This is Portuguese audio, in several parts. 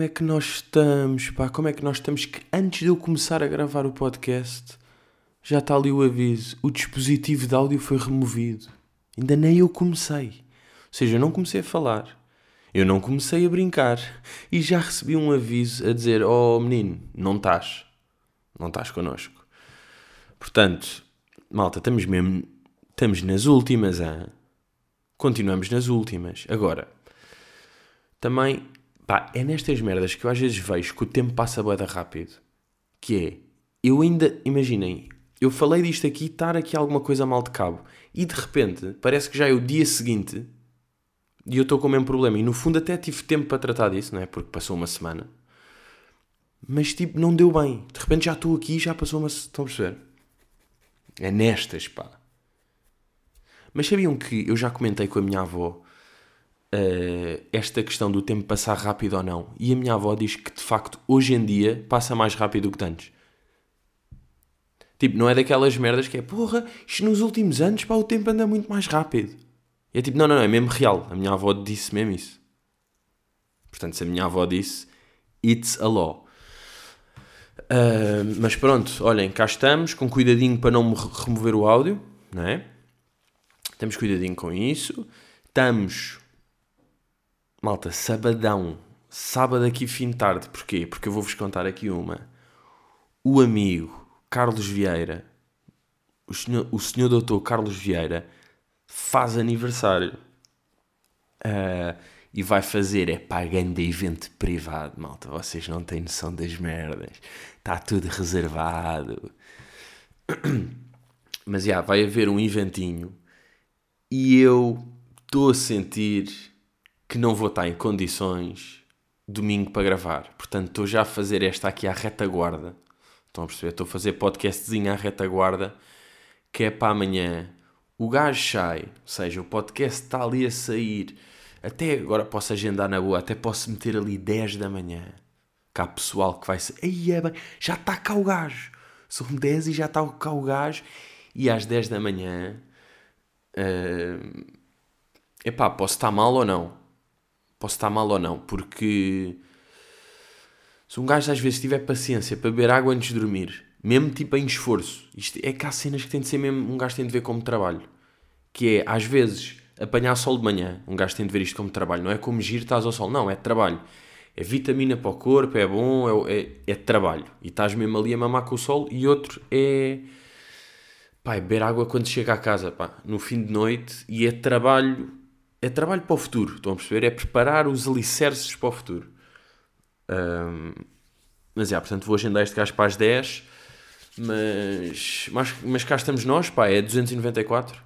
Como é que nós estamos, pá? Como é que nós estamos que antes de eu começar a gravar o podcast já está ali o aviso. O dispositivo de áudio foi removido. Ainda nem eu comecei. Ou seja, eu não comecei a falar. Eu não comecei a brincar. E já recebi um aviso a dizer: Oh menino, não estás. Não estás connosco. Portanto, malta, estamos mesmo. Estamos nas últimas, hein? Continuamos nas últimas. Agora, também, pá, é nestas merdas que eu às vezes vejo que o tempo passa boeda rápido. Que é, eu ainda, imaginem, eu falei disto aqui, estar aqui alguma coisa mal de cabo. E de repente, parece que já é o dia seguinte e eu estou com o mesmo problema. E no fundo até tive tempo para tratar disso, não é? Porque passou uma semana. Mas tipo, não deu bem. De repente já estou aqui já passou uma... Estão a perceber? É nestas, pá. Mas sabiam que eu já comentei com a minha avó uh, esta questão do tempo passar rápido ou não? E a minha avó diz que de facto hoje em dia passa mais rápido do que antes. Tipo, não é daquelas merdas que é porra, isto nos últimos anos pá, o tempo anda muito mais rápido. E é tipo, não, não, não, é mesmo real. A minha avó disse mesmo isso. Portanto, se a minha avó disse, it's a law. Uh, mas pronto, olhem, cá estamos, com cuidadinho para não remover o áudio, não é? Temos cuidadinho com isso. Estamos, malta, sabadão, sábado aqui fim de tarde. Porquê? Porque eu vou-vos contar aqui uma. O amigo Carlos Vieira, o senhor, o senhor doutor Carlos Vieira, faz aniversário. Uh, e vai fazer, é pagando evento privado, malta. Vocês não têm noção das merdas. Está tudo reservado. Mas já, vai haver um eventinho e eu estou a sentir que não vou estar em condições domingo para gravar. Portanto, estou já a fazer esta aqui à retaguarda. Estão a perceber? Estou a fazer podcastzinho à retaguarda, que é para amanhã. O gajo sai, ou seja, o podcast está ali a sair. Até agora posso agendar na boa, até posso meter ali 10 da manhã. Cá pessoal que vai ser. Aí é bem, já está cá o gajo. São 10 e já está cá o gajo. E às 10 da manhã. Uh, epá, posso estar mal ou não? Posso estar mal ou não? Porque se um gajo às vezes tiver paciência para beber água antes de dormir, mesmo tipo em esforço, isto é que há cenas que tem de ser mesmo, um gajo tem de ver como trabalho. Que é, às vezes, apanhar sol de manhã, um gajo tem de ver isto como trabalho, não é como giro, estás ao sol, não, é trabalho. É vitamina para o corpo, é bom, é, é, é trabalho. E estás mesmo ali a mamar com o sol. E outro é, pá, é beber água quando chega à casa, pá, no fim de noite. E é trabalho, é trabalho para o futuro, estão a perceber? É preparar os alicerces para o futuro. Um, mas é, portanto vou agendar este gajo para as 10. Mas, mas, mas cá estamos nós, pá, é 294.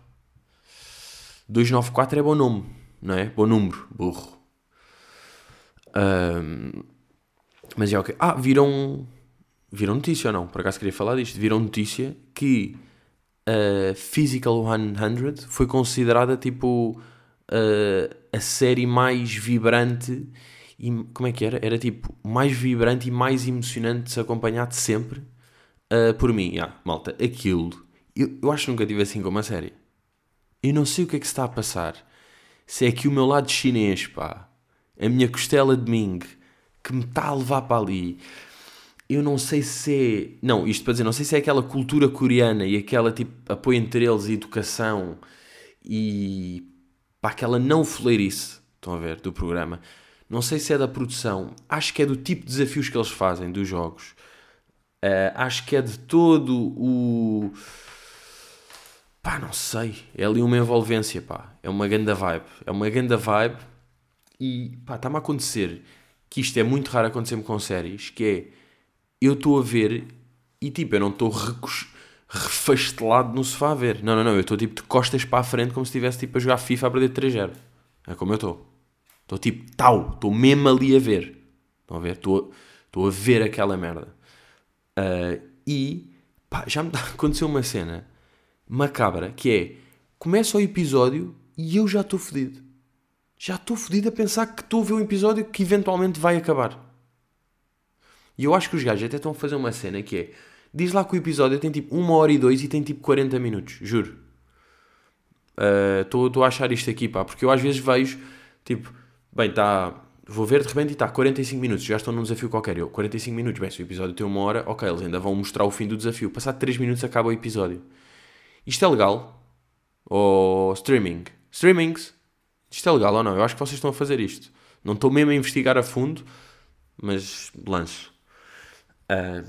294 é bom nome, não é? Bom número, burro. Um, mas é ok. Ah, viram, viram notícia ou não? Por acaso queria falar disto. Viram notícia que a Physical 100 foi considerada tipo uh, a série mais vibrante e como é que era? Era tipo mais vibrante e mais emocionante de se acompanhar de sempre uh, por mim. Yeah, malta, aquilo. Eu, eu acho que nunca tive assim com uma série. Eu não sei o que é que se está a passar. Se é que o meu lado chinês, pá, a minha costela de Ming, que me está a levar para ali. Eu não sei se é. Não, isto para dizer, não sei se é aquela cultura coreana e aquela tipo apoio entre eles e educação e pá, aquela não foleirice, estão a ver, do programa. Não sei se é da produção, acho que é do tipo de desafios que eles fazem dos jogos. Uh, acho que é de todo o. Pá, não sei. É ali uma envolvência, pá. É uma ganda vibe. É uma ganda vibe. E, pá, está-me a acontecer que isto é muito raro acontecer-me com séries, que é eu estou a ver e tipo, eu não estou refastelado no sofá a ver. Não, não, não, eu estou tipo de costas para a frente como se estivesse tipo a jogar FIFA a perder 3-0. É como eu estou. Estou tipo, tal, estou mesmo ali a ver. Estão a ver? Estou, a ver aquela merda. Uh, e pá, já me aconteceu uma cena macabra que é começa o episódio e eu já estou fodido. Já estou fodido a pensar que estou a ver um episódio que eventualmente vai acabar. E eu acho que os gajos até estão a fazer uma cena que é diz lá que o episódio tem tipo 1 hora e 2 e tem tipo 40 minutos, juro. Estou uh, a achar isto aqui, pá, porque eu às vezes vejo tipo Bem, está vou ver de repente e está 45 minutos, já estão num desafio qualquer. Eu, 45 minutos, bem, se o episódio tem uma hora, ok, eles ainda vão mostrar o fim do desafio. Passado 3 minutos acaba o episódio. Isto é legal? Ou streaming? Streamings? Isto é legal ou não? Eu acho que vocês estão a fazer isto. Não estou mesmo a investigar a fundo, mas lanço. Uh,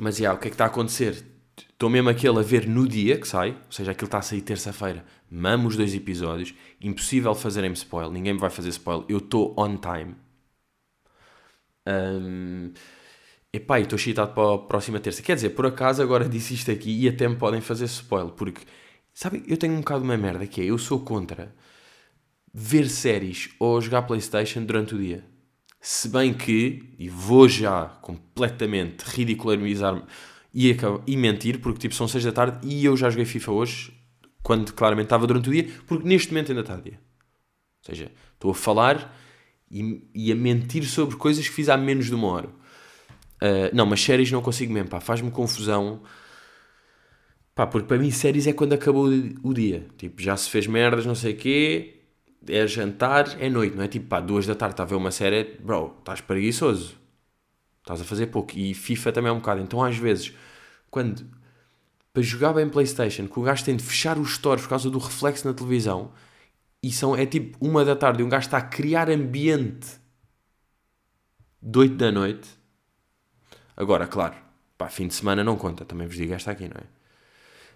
mas, yeah, o que é que está a acontecer? Estou mesmo aquele a ver no dia que sai, ou seja, aquilo está a sair terça-feira. Mamo os dois episódios. Impossível fazerem-me spoil. Ninguém me vai fazer spoil. Eu estou on time. Um, epá, estou excitado para a próxima terça. Quer dizer, por acaso agora disse isto aqui e até me podem fazer spoil. Porque, sabe, eu tenho um bocado uma merda que é, eu sou contra ver séries ou jogar Playstation durante o dia. Se bem que, e vou já completamente ridicularizar-me e, e mentir, porque tipo são 6 da tarde e eu já joguei FIFA hoje, quando claramente estava durante o dia, porque neste momento ainda está dia. Ou seja, estou a falar e, e, a mentir sobre coisas que fiz há menos de uma hora. Uh, não, mas séries não consigo mesmo, pá, faz-me confusão. Pá, porque para mim séries é quando acabou o dia. Tipo, já se fez merdas, não sei o quê, é jantar, é noite, não é? Tipo, pá, duas da tarde está a ver uma série, bro, estás preguiçoso. Estás a fazer pouco. E FIFA também é um bocado. Então, às vezes, quando para jogar bem Playstation, que o gajo tem de fechar os stores por causa do reflexo na televisão, e são, é tipo uma da tarde e um gajo está a criar ambiente de 8 da noite. Agora, claro, pá, fim de semana não conta, também vos digo esta aqui, não é?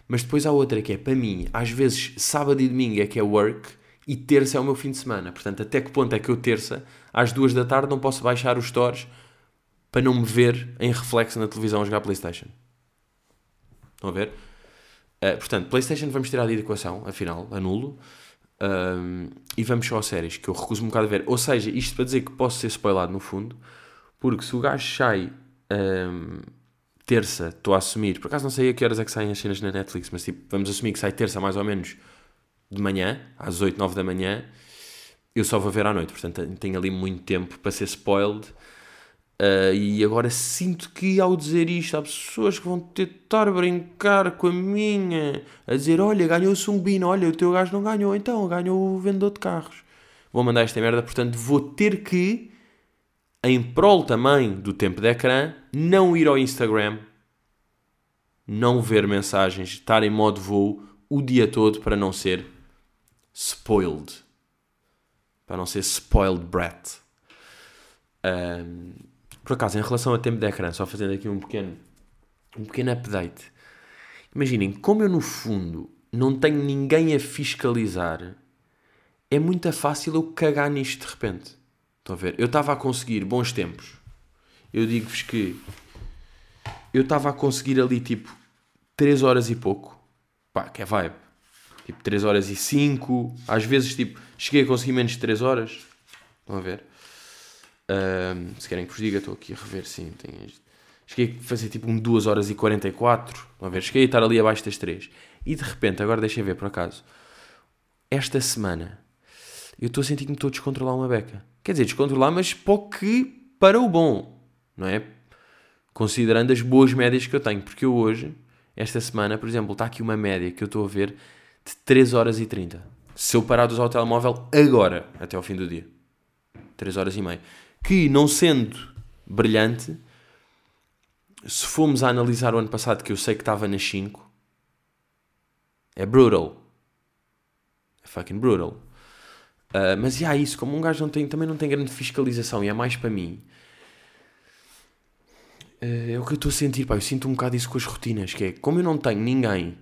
Mas depois há outra que é, para mim, às vezes sábado e domingo é que é work e terça é o meu fim de semana. Portanto, até que ponto é que eu terça, às duas da tarde, não posso baixar os stores para não me ver em reflexo na televisão a jogar Playstation? Estão a ver? Uh, portanto, PlayStation vamos tirar de equação, afinal, anulo. Um, e vamos só a séries, que eu recuso um bocado a ver. Ou seja, isto para dizer que posso ser spoilado no fundo, porque se o gajo sai um, terça, estou a assumir, por acaso não sei a que horas é que saem as cenas na Netflix, mas tipo, vamos assumir que sai terça mais ou menos de manhã, às 8, 9 da manhã, eu só vou ver à noite, portanto tenho ali muito tempo para ser spoiled Uh, e agora sinto que ao dizer isto há pessoas que vão tentar brincar com a minha, a dizer: Olha, ganhou-se um bino, olha, o teu gajo não ganhou, então ganhou o vendedor de carros. Vou mandar esta merda, portanto vou ter que, em prol também do tempo de ecrã, não ir ao Instagram, não ver mensagens, estar em modo voo o dia todo para não ser spoiled. Para não ser spoiled brat. Um, por acaso, em relação a tempo de ecrã, só fazendo aqui um pequeno, um pequeno update. Imaginem, como eu no fundo não tenho ninguém a fiscalizar, é muito fácil eu cagar nisto de repente. Estão a ver? Eu estava a conseguir bons tempos. Eu digo-vos que eu estava a conseguir ali tipo 3 horas e pouco. Pá, que é vibe. Tipo 3 horas e 5. Às vezes tipo cheguei a conseguir menos de 3 horas. Estão a ver? Um, se querem que vos diga, estou aqui a rever, sim. Tenho... Cheguei a fazer tipo um 2 horas e 44. a ver, cheguei a estar ali abaixo das 3. E de repente, agora deixem ver por acaso. Esta semana eu estou a sentir que me estou a descontrolar uma beca. Quer dizer, descontrolar, mas pouco que para o bom, não é? Considerando as boas médias que eu tenho. Porque eu hoje, esta semana, por exemplo, está aqui uma média que eu estou a ver de 3 horas e 30. Se eu parar de usar o telemóvel agora, até ao fim do dia. 3 horas e meia que, não sendo brilhante, se formos a analisar o ano passado, que eu sei que estava nas 5, é brutal. É fucking brutal. Uh, mas e yeah, isso, como um gajo não tem, também não tem grande fiscalização e é mais para mim. Uh, é o que eu estou a sentir, pá. Eu sinto um bocado isso com as rotinas, que é como eu não tenho ninguém,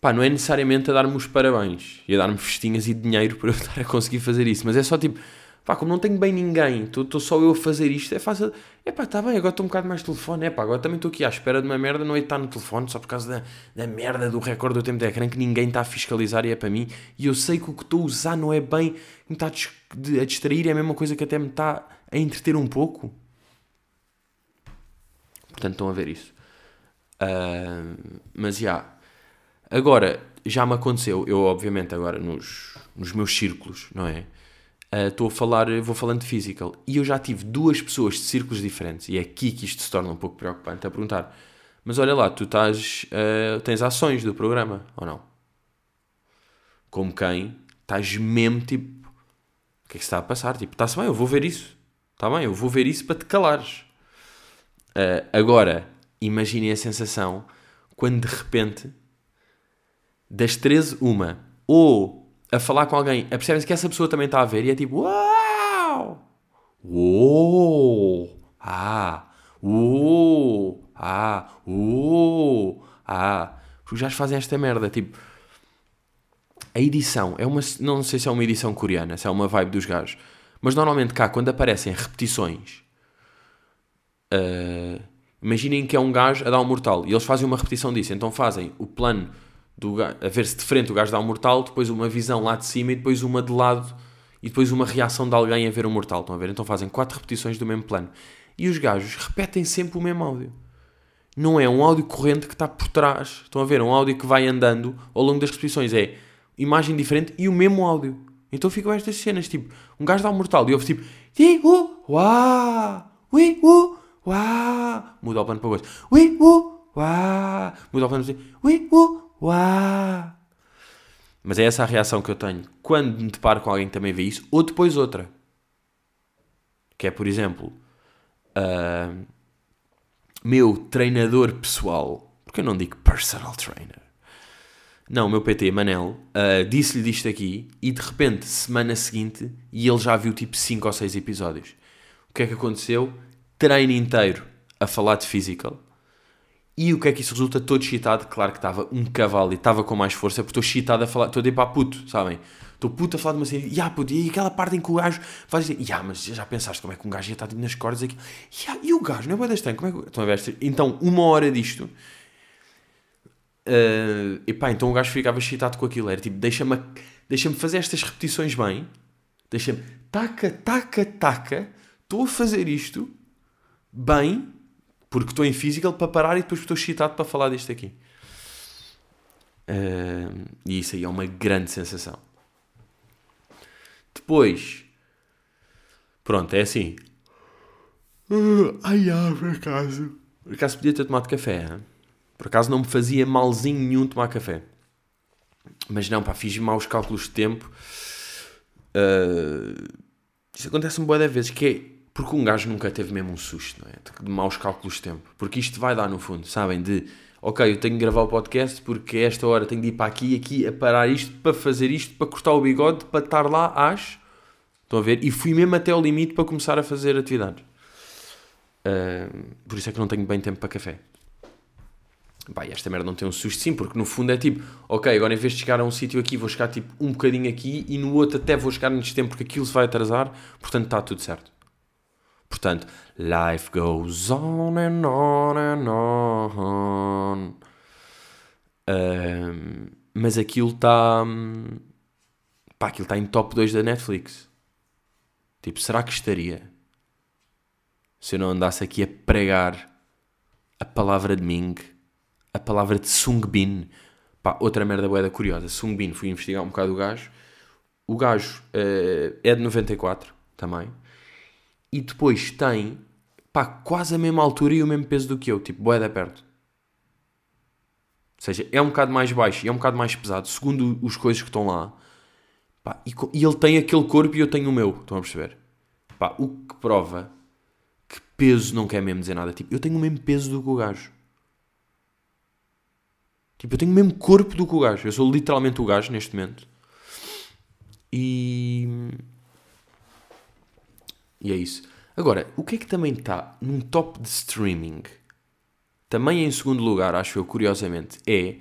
pá, não é necessariamente a dar-me os parabéns e a dar-me festinhas e dinheiro para eu estar a conseguir fazer isso, mas é só tipo, Pá, como não tenho bem ninguém, estou só eu a fazer isto, é fácil. É pá, está bem, agora estou um bocado mais telefone. É pá, agora também estou aqui à espera de uma merda, não é estar no telefone só por causa da, da merda do recorde do tempo de ecrã que ninguém está a fiscalizar e é para mim. E eu sei que o que estou a usar não é bem, me está a distrair, é a mesma coisa que até me está a entreter um pouco. Portanto, estão a ver isso. Uh, mas já. Yeah. Agora, já me aconteceu, eu obviamente agora nos, nos meus círculos, não é? Eh, estou uh, a falar, vou falando de physical, e eu já tive duas pessoas de círculos diferentes, e é aqui que isto se torna um pouco preocupante, a perguntar, mas olha lá, tu estás, uh, tens ações do programa, ou não? Como quem? Estás mesmo tipo, que é que se está a passar? Tipo, está-se bem, eu vou ver isso. Está bem, eu vou ver isso para te calares. Uh, agora, imaginem a sensação quando de repente, das 13, uma, ou a falar com alguém, percebem-se que essa pessoa também está a ver e é tipo, uau! Uou! Ah! Uou! Ah! Uou! Ah! Porque já fazem esta merda, tipo a edição é uma. Não sei se é uma edição coreana, se é uma vibe dos gajos. Mas normalmente cá, quando aparecem repetições. Uh, imaginem que é um gajo a dar um mortal e eles fazem uma repetição disso. Então fazem o plano do a ver-se de frente o gajo dá um mortal, depois uma visão lá de cima e depois uma de lado e depois uma reação de alguém a ver um mortal. Estão a ver? Então fazem quatro repetições do mesmo plano. E os gajos repetem sempre o mesmo áudio. Não é um áudio corrente que está por trás. Estão a ver? É um áudio que vai andando ao longo das repetições. É imagem diferente e o mesmo áudio. Então ficam estas cenas, tipo, um gajo dá um mortal e ouve tipo, ti, uh, uá, ui, uh, uá, muda o plano para o gosto, ui, uh, uá, muda o plano para o ui, uh, uá. Mas é essa a reação que eu tenho quando me deparo com alguém que também vê isso, ou depois outra. Que é, por exemplo, uh, meu treinador pessoal, porque eu não digo personal trainer, não, o meu PT, Manel, uh, disse-lhe disto aqui e de repente, semana seguinte, e ele já viu tipo 5 ou 6 episódios. O que é que aconteceu? Treino inteiro a falar de physical. E o que é que isso resulta? Todo excitado, claro que estava um cavalo e estava com mais força, porque estou excitado a falar, estou a ir para puto, sabem? Estou puto a falar de uma cena, yeah, puto, e aquela parte em que o gajo faz assim, yeah, mas já pensaste como é que um gajo ia estar tipo, nas cordas aqui? Yeah, e o gajo, não é bem estranho, como é que... Estão a ver? Então, uma hora disto, Uh, epá, então o gajo ficava excitado com aquilo. Era tipo, deixa-me deixa fazer estas repetições bem. Deixa-me, taca, taca, taca. Estou a fazer isto bem, porque estou em physical para parar e depois estou excitado para falar disto aqui. Uh, e isso aí é uma grande sensação. Depois, pronto, é assim. Uh, ai, ah, por acaso. Por acaso podia ter tomado café, hein? Por acaso não me fazia malzinho nenhum tomar café. Mas não, pá, fiz maus cálculos de tempo. Uh, isso acontece-me boa de vezes, que é porque um gajo nunca teve mesmo um susto, não é? De maus cálculos de tempo. Porque isto vai dar no fundo, sabem? De, ok, eu tenho que gravar o podcast porque esta hora tenho de ir para aqui e aqui a parar isto, para fazer isto, para cortar o bigode, para estar lá às... Estão a ver? E fui mesmo até ao limite para começar a fazer atividades. Uh, por isso é que não tenho bem tempo para café. Pá, esta merda não tem um susto sim, porque no fundo é tipo, ok, agora em vez de chegar a um sítio aqui, vou chegar tipo um bocadinho aqui e no outro até vou chegar antes de tempo porque aquilo se vai atrasar, portanto está tudo certo. Portanto, life goes on and on and on. Um, mas aquilo está. Pá, aquilo está em top 2 da Netflix. Tipo, será que estaria? Se eu não andasse aqui a pregar a palavra de Ming a palavra de Sungbin. Pá, outra merda boeda curiosa. Sungbin, fui investigar um bocado o gajo. O gajo uh, é de 94 também. E depois tem, pá, quase a mesma altura e o mesmo peso do que eu. Tipo, boeda perto. Ou seja, é um bocado mais baixo e é um bocado mais pesado, segundo os coisas que estão lá. Pá, e, e, ele tem aquele corpo e eu tenho o meu. Estão a perceber? Pá, o que prova que peso não quer mesmo dizer nada. Tipo, eu tenho o mesmo peso do que o gajo. Tipo, eu tenho o mesmo corpo do que o gajo. Eu sou literalmente o gajo neste momento. E. E é isso. Agora, o que é que também está num top de streaming? Também em segundo lugar, acho eu, curiosamente, é.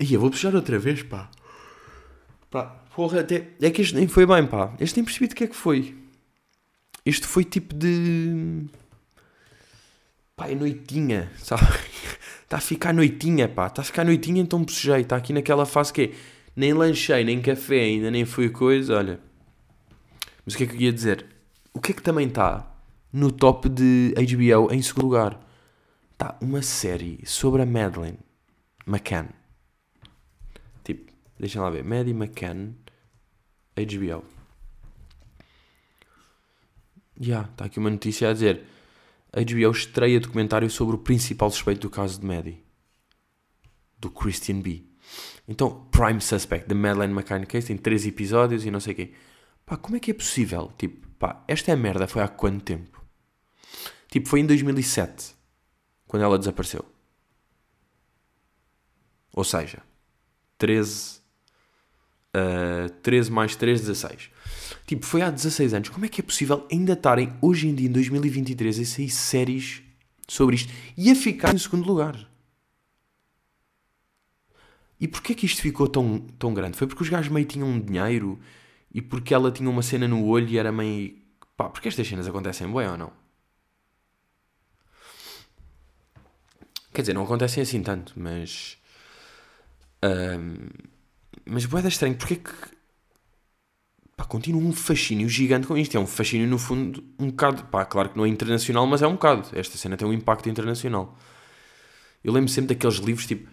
Eu vou puxar outra vez, pá. Pá, porra, até. É que este nem foi bem, pá. Este nem percebi de que é que foi. Este foi tipo de. Pá, é noitinha, sabe? Está a ficar noitinha, pá. Está a ficar noitinha, então bocejei. Está aqui naquela fase que é, nem lanchei, nem café, ainda nem fui coisa, olha. Mas o que é que eu ia dizer? O que é que também está no top de HBO em segundo lugar? Está uma série sobre a Madeleine McCann. Tipo, deixem lá ver. Maddie McCann, HBO. Já, yeah, está aqui uma notícia a dizer HBO estreia documentário sobre o principal suspeito do caso de Maddie, do Christian B. Então, Prime Suspect, The Madeleine McCann Case, tem três episódios e não sei o quê. Pá, como é que é possível? Tipo, pá, esta merda foi há quanto tempo? Tipo, foi em 2007, quando ela desapareceu. Ou seja, 13, uh, 13 mais 3, 16. Tipo, foi há 16 anos. Como é que é possível ainda estarem hoje em dia, em 2023, a sair séries sobre isto e a ficar em segundo lugar? E porquê que isto ficou tão, tão grande? Foi porque os gajos meio tinham dinheiro e porque ela tinha uma cena no olho e era meio. Pá, porque estas cenas acontecem bem ou não? Quer dizer, não acontecem assim tanto, mas. Um, mas boeda estranho, porque é que. Pá, continua um fascínio gigante com isto. É um fascínio, no fundo, um bocado. Pá, claro que não é internacional, mas é um bocado. Esta cena tem um impacto internacional. Eu lembro sempre daqueles livros tipo.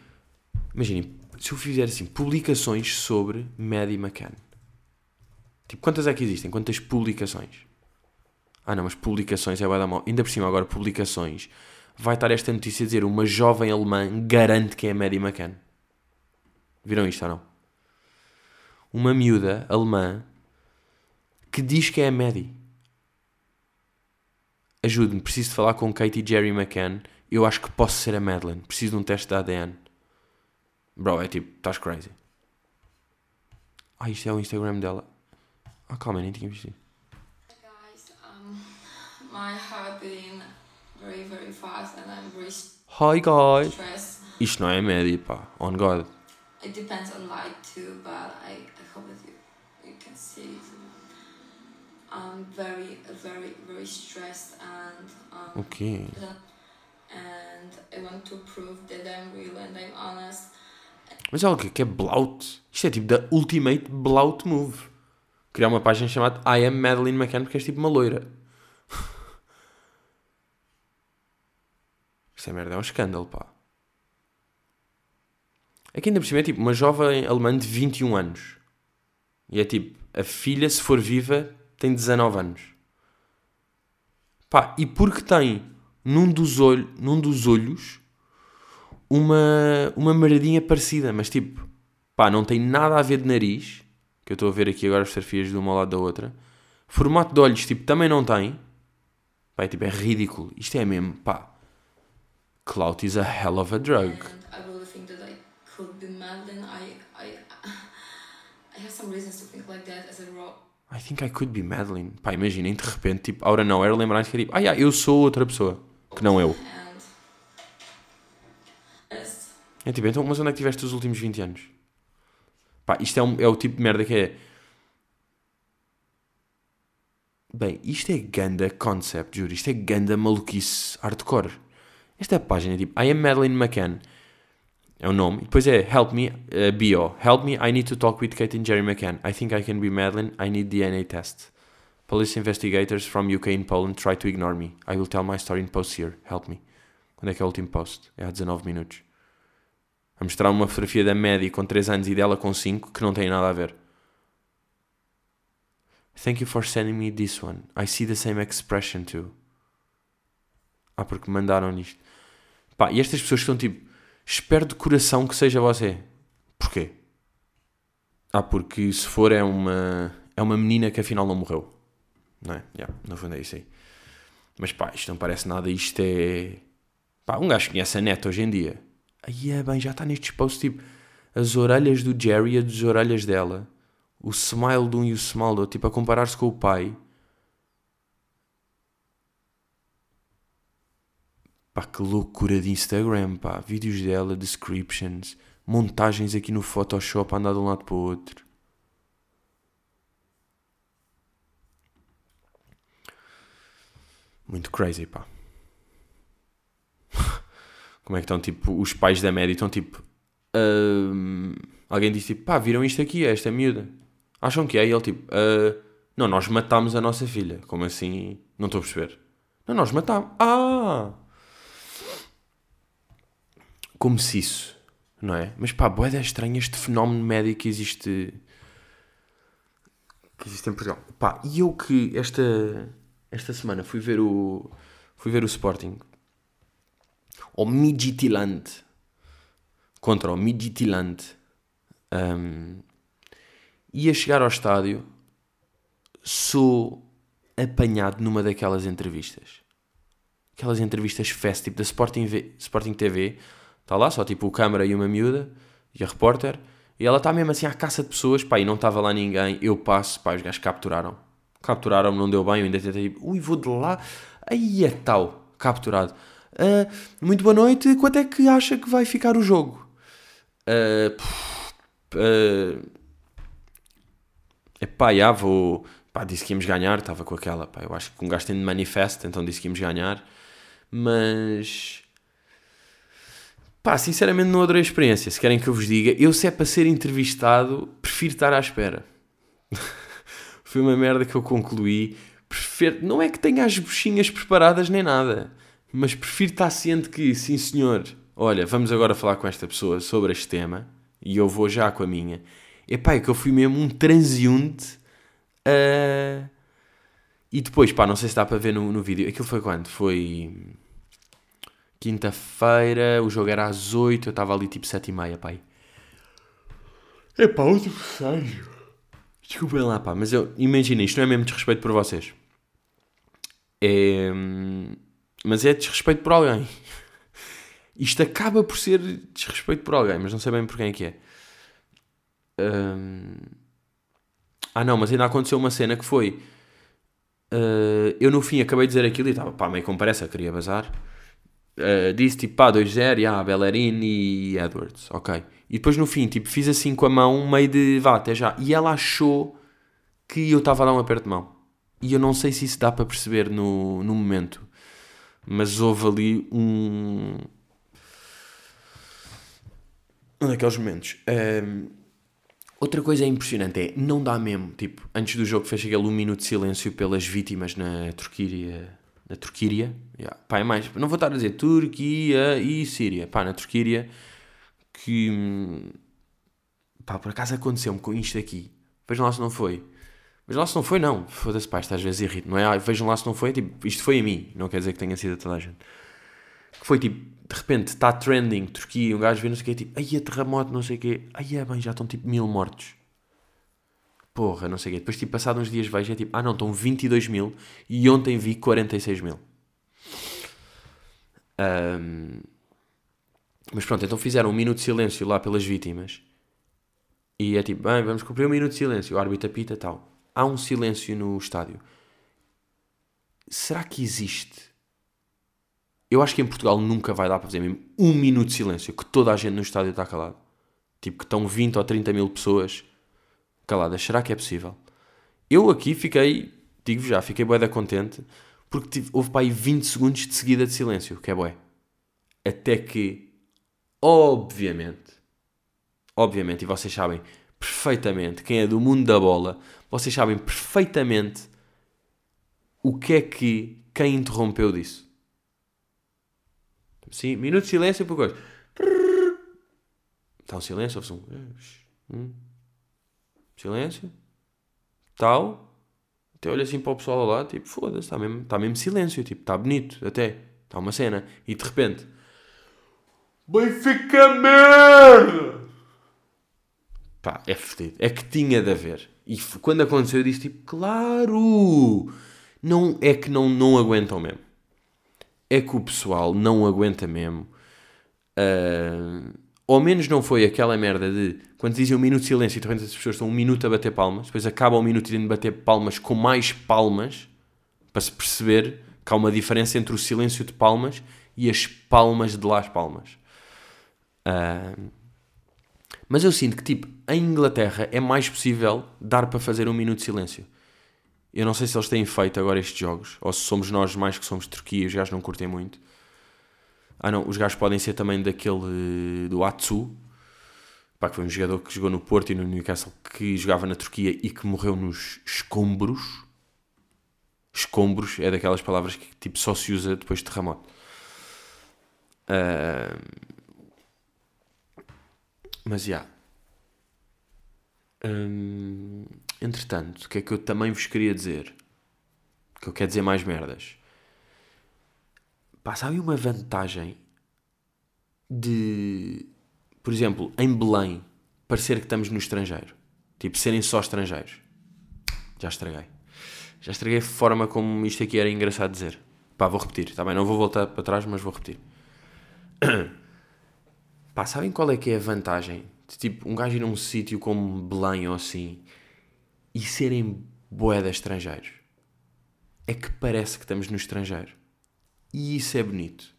Imaginem, se eu fizer assim, publicações sobre Maddie McCann. Tipo, quantas é que existem? Quantas publicações? Ah não, mas publicações é da mal. Ainda por cima agora, publicações. Vai estar esta notícia a dizer uma jovem alemã garante que é Maddie McCann. Viram isto ou não? Uma miúda alemã que diz que é a Maddie. Ajude-me, preciso de falar com Katie Jerry McCann. Eu acho que posso ser a Madeleine. Preciso de um teste de ADN. Bro, é tipo, estás crazy. Ah, isto é o Instagram dela. Calma, nem tinha visto isso. Guys, um, my heart beating very, very fast and I'm very Hi guys. stressed. É média, pá. On God. It depends on light too, but I, I hope that you, you can see it. I'm very, very, very stressed and um, O quê? and I want to prove that I'm real and I'm honest. Mas ela o quê? Que é Blout? Isto é tipo da Ultimate Blout Move. Criar uma página chamada I am Madeline McCann porque és tipo uma loira. Isto é merda, é um escândalo, pá. É que ainda por cima é tipo uma jovem alemã de 21 anos. E é tipo, a filha, se for viva, tem 19 anos. Pá, e porque tem num dos, olho, num dos olhos uma, uma maradinha parecida, mas tipo, pá, não tem nada a ver de nariz, que eu estou a ver aqui agora as fotografias de uma ao lado da outra. Formato de olhos, tipo, também não tem. Pá, é, tipo, é ridículo. Isto é mesmo, pá. Clout is a hell of a drug. And I really think that I could be Madeline. I, I, I have some reasons to think like that as a raw. I think I could be Madeline. Pá, imaginem, de repente, tipo, Aura não era lembrar que é tipo, ah, yeah, eu sou outra pessoa, que não eu. And É tipo, então, mas onde é que tiveste os últimos 20 anos? Pá, isto é, um- é o tipo de merda que é. Bem, isto é ganda concept, juro. Isto é ganda maluquice hardcore. Esta página é tipo, I am Madeline McCann. É o nome. E depois é Help me, uh, BO. Help me, I need to talk with Kate and Jerry McCann. I think I can be Madeline. I need DNA test. Police investigators from UK and Poland try to ignore me. I will tell my story in post here. Help me. Quando é que é o último post? É há 19 minutos. A mostrar uma fotografia da Maddie com 3 anos e dela com 5 que não tem nada a ver. Thank you for sending me this one. I see the same expression too. Ah, porque mandaram isto. Pá, e estas pessoas estão tipo, espero de coração que seja você. Porquê? Ah, porque se for é uma, é uma menina que afinal não morreu. Não é? Yeah, no fundo é isso aí. Mas pá, isto não parece nada, isto é... Pá, um gajo conhece a neta hoje em dia. Aí é bem, já está nestes posts tipo, as orelhas do Jerry e as orelhas dela. O smile de um e o smile do outro, tipo, a comparar-se com o pai. Pá, que loucura de Instagram, pá. Vídeos dela, descriptions, montagens aqui no Photoshop a andar de um lado para o outro. Muito crazy, pá. Como é que estão, tipo, os pais da média estão, tipo... ahm, alguém diz, tipo, pá, viram isto aqui, esta miúda? Acham que é? E ele, tipo, "Ah, não, nós matámos a nossa filha. Como assim? Não estou a perceber. Não, nós matámos. Ah! Como se isso, não é? Mas pá, boeda é estranho este fenómeno médico que existe... Que existe em Portugal. Pá, e eu que esta, esta semana fui ver o... Fui ver o Sporting. Midtjylland. Contra o Midtjylland. Um, ia chegar ao estádio sou apanhado numa daquelas entrevistas. Aquelas entrevistas fest, tipo da Sporting, v, Sporting TV. Está lá só tipo o câmara e uma miúda e a repórter. E ela está mesmo assim à caça de pessoas. Pá, e não estava lá ninguém. Eu passo, pá, os gajos capturaram. Capturaram, não deu bem. Eu ainda tentei, ui, vou de lá. Aí é tal, capturado. Uh, muito boa noite. Quanto é que acha que vai ficar o jogo? Uh, uh, epá, já vou. Pá, disse que íamos ganhar. Estava com aquela. Pá, eu acho que um gajo tem de manifesto, então disse que íamos ganhar. Mas. Pá, sinceramente não adorei a experiência. Se querem que eu vos diga, eu se é para ser entrevistado, prefiro estar à espera. Foi uma merda que eu concluí. Prefiro... Não é que tenha as buchinhas preparadas nem nada mas prefiro estar ciente que, sim senhor, olha, vamos agora falar com esta pessoa sobre este tema, e eu vou já com a minha. Epá, é que eu fui mesmo um transeunte uh... E depois, pá, não sei se dá para ver no, no vídeo. Aquilo foi quando? Foi quinta-feira, o jogo era às 8, eu estava ali tipo 7 e meia, pai. Epá, outro mensagem. Desculpem lá, pá, mas eu imagina, isto não é mesmo desrespeito por vocês. É hum, mas é desrespeito por alguém. Isto acaba por ser desrespeito por alguém, mas não sei bem por quem é que é. Ah não, mas ainda aconteceu uma cena que foi. Uh, eu no fim acabei de dizer aquilo e estava pá, meio com pressa, queria bazar. Uh, disse tipo pá, 2-0, yeah, Bellerin e Edwards, ok. E depois no fim, tipo, fiz assim com a mão, meio de vá, até já. E ela achou que eu estava a dar um aperto de mão. E eu não sei se isso dá para perceber no, no momento mas houve ali um. Um daqueles momentos. Um... Outra coisa impressionante é, não dá mesmo, tipo, antes do jogo fez aquele um minuto de silêncio pelas vítimas na Turquia, na Turquia, yeah. pá, é mais, não vou estar a dizer Turquia e Síria, pá, na Turquia, que, pá, por acaso aconteceu-me com isto aqui, vejam lá se não foi, Vejam lá se não foi, não. Foda-se, pá, isto às vezes irrita, não é? Ah, vejam lá se não foi, tipo, isto foi a mim, não quer dizer que tenha sido a toda a gente. Que foi tipo, de repente está trending, Turquia, um gajo vê não sei o quê, tipo, aí é terremoto, não sei o quê, aí é bem, já estão tipo mil mortos. Porra, não sei o quê. Depois, tipo, passado uns dias vejo, é tipo, ah não, estão 22 mil e ontem vi 46 mil. Um... Mas pronto, então fizeram um minuto de silêncio lá pelas vítimas. E é tipo, bem, vamos cumprir um minuto de silêncio. O árbitro apita tal há um silêncio no estádio. Será que existe? Eu acho que em Portugal nunca vai dar para fazer mesmo um minuto de silêncio, que toda a gente no estádio está calado. Tipo, que estão 20 ou 30 mil pessoas caladas. Será que é possível? Eu aqui fiquei, digo já, fiquei bué da contente, porque tive, houve para aí 20 segundos de seguida de silêncio, que é bué. Até que, obviamente, obviamente, e vocês sabem perfeitamente, quem é do mundo da bola, vocês sabem perfeitamente o que é que quem interrompeu disso. Sim, minuto de silêncio por coisa. Está um silêncio, ouve-se um. Hum. Silêncio. Tal. Até olho assim para o pessoal lá, tipo, foda-se, está mesmo, está mesmo silêncio, tipo, está bonito, até. Está uma cena. E de repente. Benfica merda! Pá, é fedido. É que tinha de haver. E quando aconteceu, eu disse tipo, claro! Não, é que não, não aguentam mesmo. É que o pessoal não aguenta mesmo. Uh, ao menos não foi aquela merda de quando dizem um minuto de silêncio e de repente as pessoas estão um minuto a bater palmas, depois acaba um minuto de bater palmas com mais palmas para se perceber que há uma diferença entre o silêncio de palmas e as palmas de lá as palmas. Uh, mas eu sinto que, tipo, em Inglaterra é mais possível dar para fazer um minuto de silêncio. Eu não sei se eles têm feito agora estes jogos, ou se somos nós mais que somos Turquia os gajos não curtem muito. Ah não, os gajos podem ser também daquele do Atsu, pá, que foi um jogador que jogou no Porto e no Newcastle, que jogava na Turquia e que morreu nos escombros. Escombros é daquelas palavras que tipo só se usa depois de terremoto. Uh, mas já. Yeah. Hum, entretanto, o que é que eu também vos queria dizer? Que eu quero dizer mais merdas. Pá, sabe uma vantagem de, por exemplo, em Belém, parecer que estamos no estrangeiro? Tipo, serem só estrangeiros. Já estraguei. Já estraguei a forma como isto aqui era engraçado dizer. Pá, vou repetir, está bem? Não vou voltar para trás, mas vou repetir. Pá, sabem qual é que é a vantagem? De, tipo, um gajo ir a um sítio como Belém ou assim e serem boeda estrangeiros. É que parece que estamos no estrangeiro. E isso é bonito.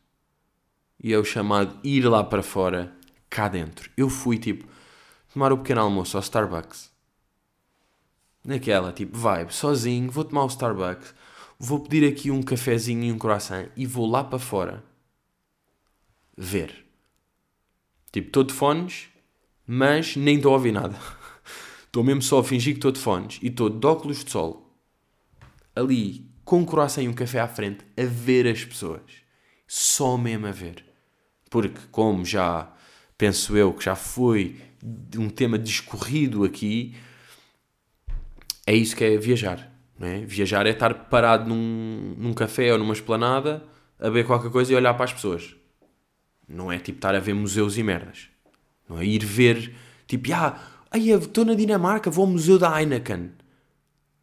E é o chamado ir lá para fora, cá dentro. Eu fui, tipo, tomar o pequeno almoço ao Starbucks. Naquela, tipo, vibe, sozinho, vou tomar o Starbucks, vou pedir aqui um cafezinho e um croissant e vou lá para fora ver. Tipo, estou de fones, mas nem estou a ouvir nada. Estou mesmo só a fingir que estou de fones e estou de óculos de sol. Ali, com um croissant e um café à frente, a ver as pessoas. Só mesmo a ver. Porque, como já penso eu que já foi um tema discorrido aqui, é isso que é viajar. Não é? Viajar é estar parado num, num café ou numa esplanada a ver qualquer coisa e olhar para as pessoas. Não é tipo estar a ver museus e merdas. Não é ir ver, tipo, ah, aí estou na Dinamarca, vou ao museu da Heineken.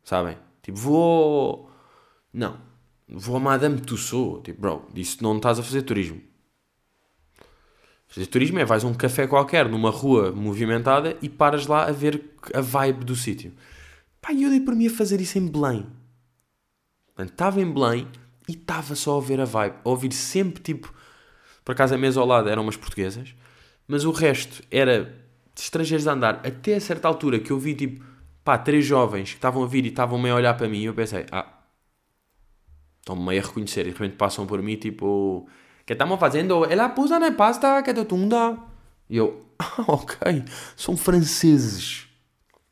Sabem? Tipo, vou. Não. Vou a Madame Tussauds. Tipo, bro, disso não estás a fazer turismo. Fazer turismo é vais a um café qualquer numa rua movimentada e paras lá a ver a vibe do sítio. Pá, eu dei por mim a fazer isso em Belém. Estava em Belém e estava só a ver a vibe. A ouvir sempre tipo por acaso a mesa ao lado eram umas portuguesas, mas o resto era estrangeiros a andar. Até a certa altura que eu vi tipo, pá, três jovens que estavam a vir e estavam meio a olhar para mim, eu pensei, ah, estão meio a reconhecer e de repente passam por mim tipo, que estamos fazendo? Ela pusa na pasta que é tunda. E eu, ah, ok, são franceses.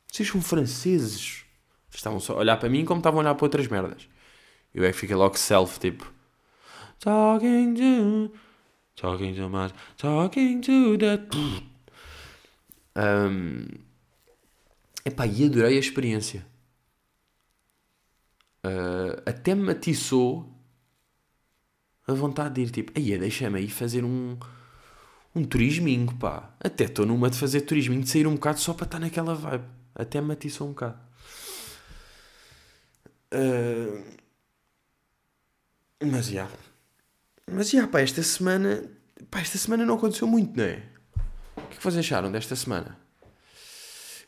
Vocês são franceses. Estavam só a olhar para mim como estavam a olhar para outras merdas. Eu é que fiquei logo self, tipo, talking to Talking to much, talking to that. Um, epá, e adorei a experiência. Uh, até me atiçou a vontade de ir tipo, aí deixa-me aí fazer um, um turisminho, pá. Até estou numa de fazer turisminho, de sair um bocado só para estar naquela vibe. Até me atiçou um bocado. Uh, mas já. Yeah. Mas já, pá, esta semana. Pá, esta semana não aconteceu muito, não é? O que é que vocês acharam desta semana?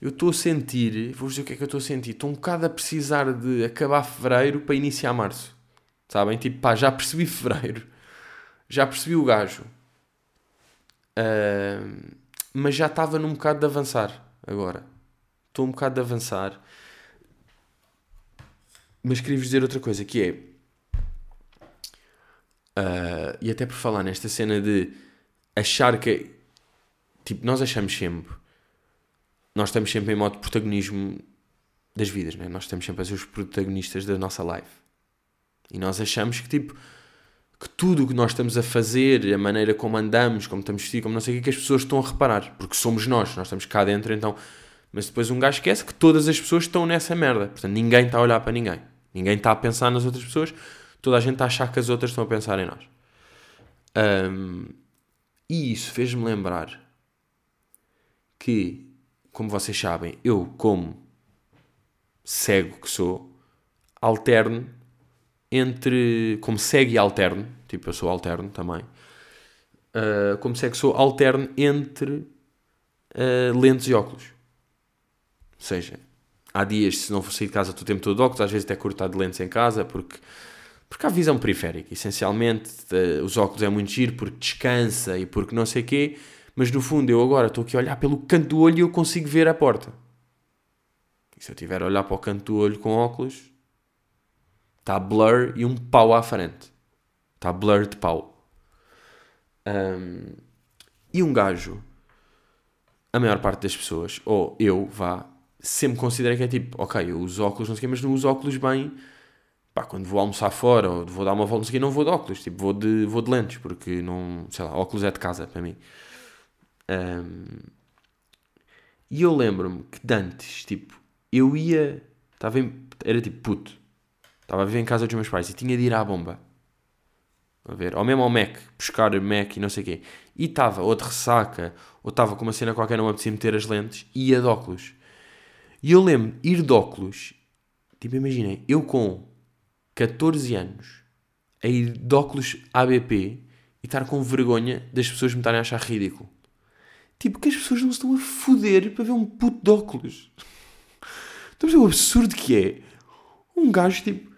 Eu estou a sentir, vou dizer o que é que eu estou a sentir, estou um bocado a precisar de acabar fevereiro para iniciar março. Sabem? Tipo, pá, já percebi fevereiro, já percebi o gajo, uh, mas já estava num bocado de avançar agora. Estou um bocado de avançar, mas queria-vos dizer outra coisa que é Uh, e até por falar nesta cena de achar que. Tipo, nós achamos sempre. Nós estamos sempre em modo protagonismo das vidas, né? Nós estamos sempre a ser os protagonistas da nossa live. E nós achamos que, tipo, que tudo o que nós estamos a fazer, a maneira como andamos, como estamos vestidos, como não sei o que, que as pessoas estão a reparar. Porque somos nós, nós estamos cá dentro, então. Mas depois um gajo esquece que todas as pessoas estão nessa merda. Portanto, ninguém está a olhar para ninguém. Ninguém está a pensar nas outras pessoas toda a gente a achar que as outras estão a pensar em nós. Um, e isso fez-me lembrar que, como vocês sabem, eu, como cego que sou, alterno entre. Como cego e alterno, tipo, eu sou alterno também. Uh, como cego que sou, alterno entre uh, lentes e óculos. Ou seja, há dias, se não for sair de casa, estou o tempo todo de óculos, às vezes até curto de lentes em casa, porque porque há visão periférica, essencialmente, os óculos é muito giro porque descansa e porque não sei quê, mas no fundo eu agora estou aqui a olhar pelo canto do olho e eu consigo ver a porta. E se eu estiver a olhar para o canto do olho com óculos, está blur e um pau à frente. Está blur de pau. Um, e um gajo, a maior parte das pessoas, ou eu, vá, sempre considera que é tipo, ok, eu uso óculos, não sei o quê, mas não uso óculos bem pá, quando vou almoçar fora ou vou dar uma volta, não, não vou de óculos, tipo, vou de, vou de lentes, porque não, sei lá, óculos é de casa para mim. Um, e eu lembro-me que de antes, tipo, eu ia, estava era tipo puto, estava a viver em casa dos meus pais e tinha de ir à bomba. A ver, ou mesmo ao Mac, buscar Mac e não sei o quê. E estava ou de ressaca, ou estava com uma cena qualquer, não me apetecia meter as lentes, ia de óculos. E eu lembro ir de óculos Tipo, imaginem, eu com 14 anos a ir de óculos ABP e estar com vergonha das pessoas me estarem a achar ridículo. Tipo, que as pessoas não se estão a foder para ver um puto de óculos. Estão a ver o absurdo que é? Um gajo, tipo,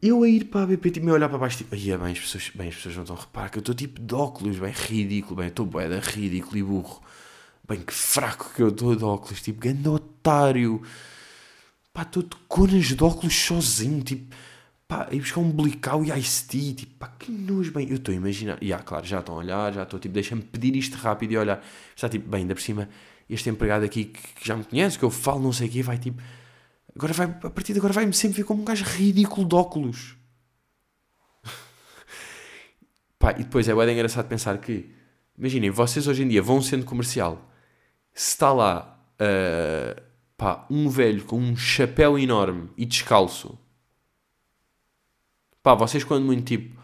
eu a ir para a BP, tipo, a olhar para baixo, tipo, aí bem, as pessoas, bem, as pessoas não estão a reparar que eu estou tipo de óculos, bem, ridículo, bem, estou bem, ridículo e burro. Bem, que fraco que eu estou de óculos, tipo, grande otário. Pá, estou de conas de óculos sozinho, tipo, pá, ir buscar um blical e ice tipo, pá, que nojo, bem, eu estou a imaginar, e yeah, claro, já estão a olhar, já estou, tipo, deixa-me pedir isto rápido e olhar, está, tipo, bem, ainda por cima, este empregado aqui que, que já me conhece, que eu falo não sei o quê, vai, tipo, agora vai, a partir de agora vai-me sempre ver como um gajo ridículo de óculos. pá, e depois é bem engraçado pensar que, imaginem, vocês hoje em dia vão sendo comercial, se está lá, uh, pá, um velho com um chapéu enorme e descalço, Pá, vocês quando muito tipo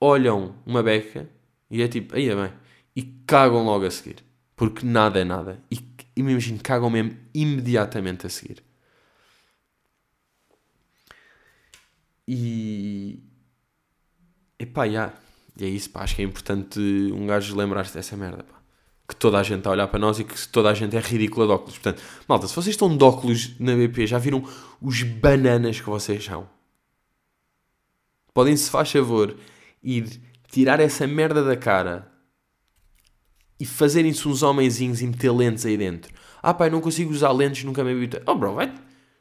olham uma beca e é tipo, aí é bem, e cagam logo a seguir. Porque nada é nada. E, e me imagino, cagam mesmo imediatamente a seguir. E. Epá, já. E é isso, pá. Acho que é importante um gajo lembrar-se dessa merda, pá. Que toda a gente está a olhar para nós e que toda a gente é ridícula de óculos. Portanto, malta, se vocês estão de óculos na BP, já viram os bananas que vocês são? Podem, se faz favor, ir tirar essa merda da cara e fazerem-se uns homenzinhos e meter lentes aí dentro. Ah, pai, não consigo usar lentes, nunca me habituei. Oh, bro, vai.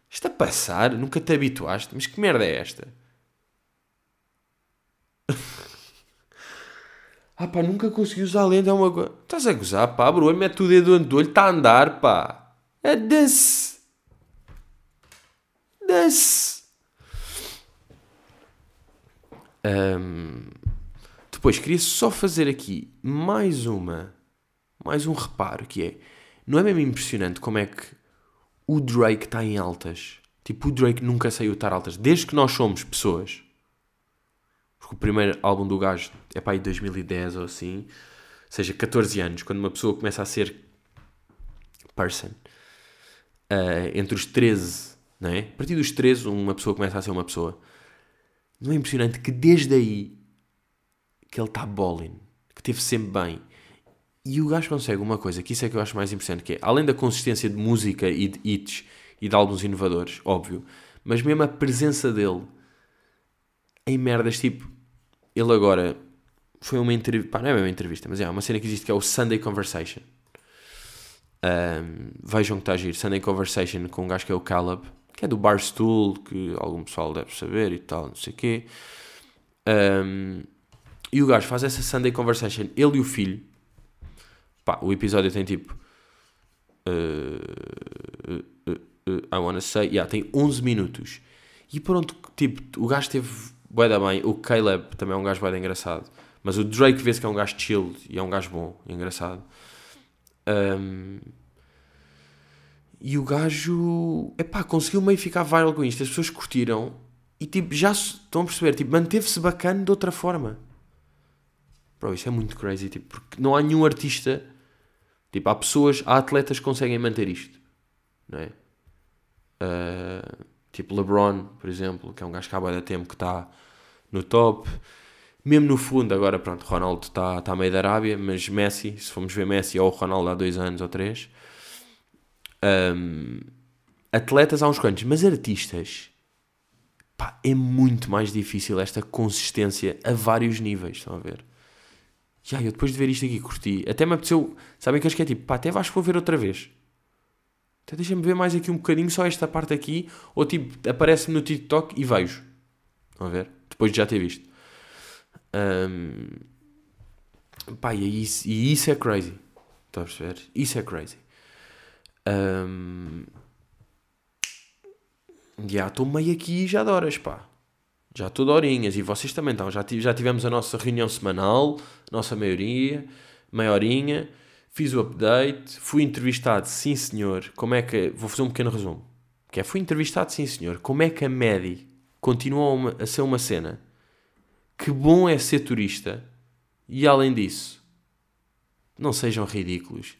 Está a passar, nunca te habituaste. Mas que merda é esta? ah, pá, nunca consegui usar lente, é uma coisa. Estás a gozar, pá, bro, mete o dedo onde do olho, está a andar, pá. É desse. Desse. Um, depois, queria só fazer aqui mais uma, mais um reparo, que é, não é mesmo impressionante como é que o Drake está em altas? Tipo, o Drake nunca saiu estar altas, desde que nós somos pessoas. Porque o primeiro álbum do gajo é para aí 2010 ou assim, ou seja, 14 anos, quando uma pessoa começa a ser person. Uh, entre os 13, não é? A partir dos 13, uma pessoa começa a ser uma pessoa. Não é impressionante que desde aí que ele está bowling, que teve sempre bem. E o gajo consegue uma coisa, que isso é que eu acho mais impressionante, que é, além da consistência de música e de hits e de álbuns inovadores, óbvio, mas mesmo a presença dele em merdas, tipo, ele agora foi uma entrevista, pá, não é uma entrevista, mas é uma cena que existe que é o Sunday Conversation. Um, vejam que está a giro, Sunday Conversation com um gajo que é o Caleb, que é do Barstool, que algum pessoal deve saber e tal, não sei o quê. Um, e o gajo faz essa Sunday Conversation, ele e o filho. Pá, o episódio tem tipo. Uh, uh, uh, I wanna say. Yeah, tem 11 minutos. E pronto, tipo, o gajo teve. Bué da bem. O Caleb também é um gajo bué engraçado. Mas o Drake vê-se que é um gajo chill e é um gajo bom, engraçado. Um, e o gajo, epá, conseguiu meio ficar viral com isto. As pessoas curtiram e tipo, já estão a perceber, tipo, manteve-se bacana de outra forma. Bro, isso é muito crazy, tipo, porque não há nenhum artista, tipo, há pessoas, há atletas que conseguem manter isto, não é? Uh, tipo LeBron, por exemplo, que é um gajo que há de tempo que está no top. Mesmo no fundo, agora pronto, Ronaldo está tá meio da Arábia, mas Messi, se formos ver Messi ou Ronaldo há dois anos ou três, um, atletas há uns quantos, mas artistas, pá, é muito mais difícil esta consistência a vários níveis, estão a ver? Já, eu depois de ver isto aqui curti, até me apeteceu, sabem que acho que é tipo, pá, até acho que vou ver outra vez. Até deixa-me ver mais aqui um bocadinho, só esta parte aqui, ou tipo, aparece-me no TikTok e vejo. Estão a ver? Depois de já ter visto. Um, pá, e isso, e isso é crazy. Estão a perceber? Isso é crazy. Um, já estou meio aqui já de horas, pá. Já estou de horinhas. E vocês também estão. Já, já tivemos a nossa reunião semanal, nossa maioria, meia. Fiz o update. Fui entrevistado, sim senhor. Como é que. Vou fazer um pequeno resumo. Que é, fui entrevistado, sim senhor. Como é que a MEDI continua a ser uma cena? Que bom é ser turista. E além disso, não sejam ridículos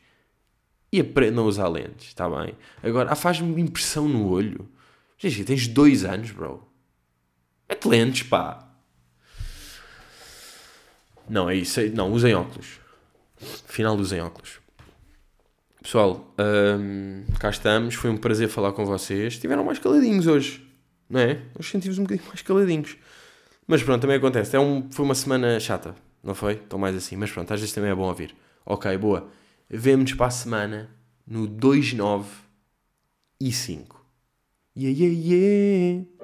e aprendam a usar lentes, está bem? Agora, ah, faz-me impressão no olho. Gente, tens dois anos, bro. Mete lentes, pá. Não, é isso. Não, usem óculos. Final, usem óculos. Pessoal, hum, cá estamos. Foi um prazer falar com vocês. Estiveram mais caladinhos hoje, não é? Hoje sentimos um bocadinho mais caladinhos. Mas pronto, também acontece. É um, foi uma semana chata, não foi? Estou mais assim. Mas pronto, às vezes também é bom ouvir. Ok, boa. Vemo-nos para a semana no 29 e 5. Yeah, yeah, yeah.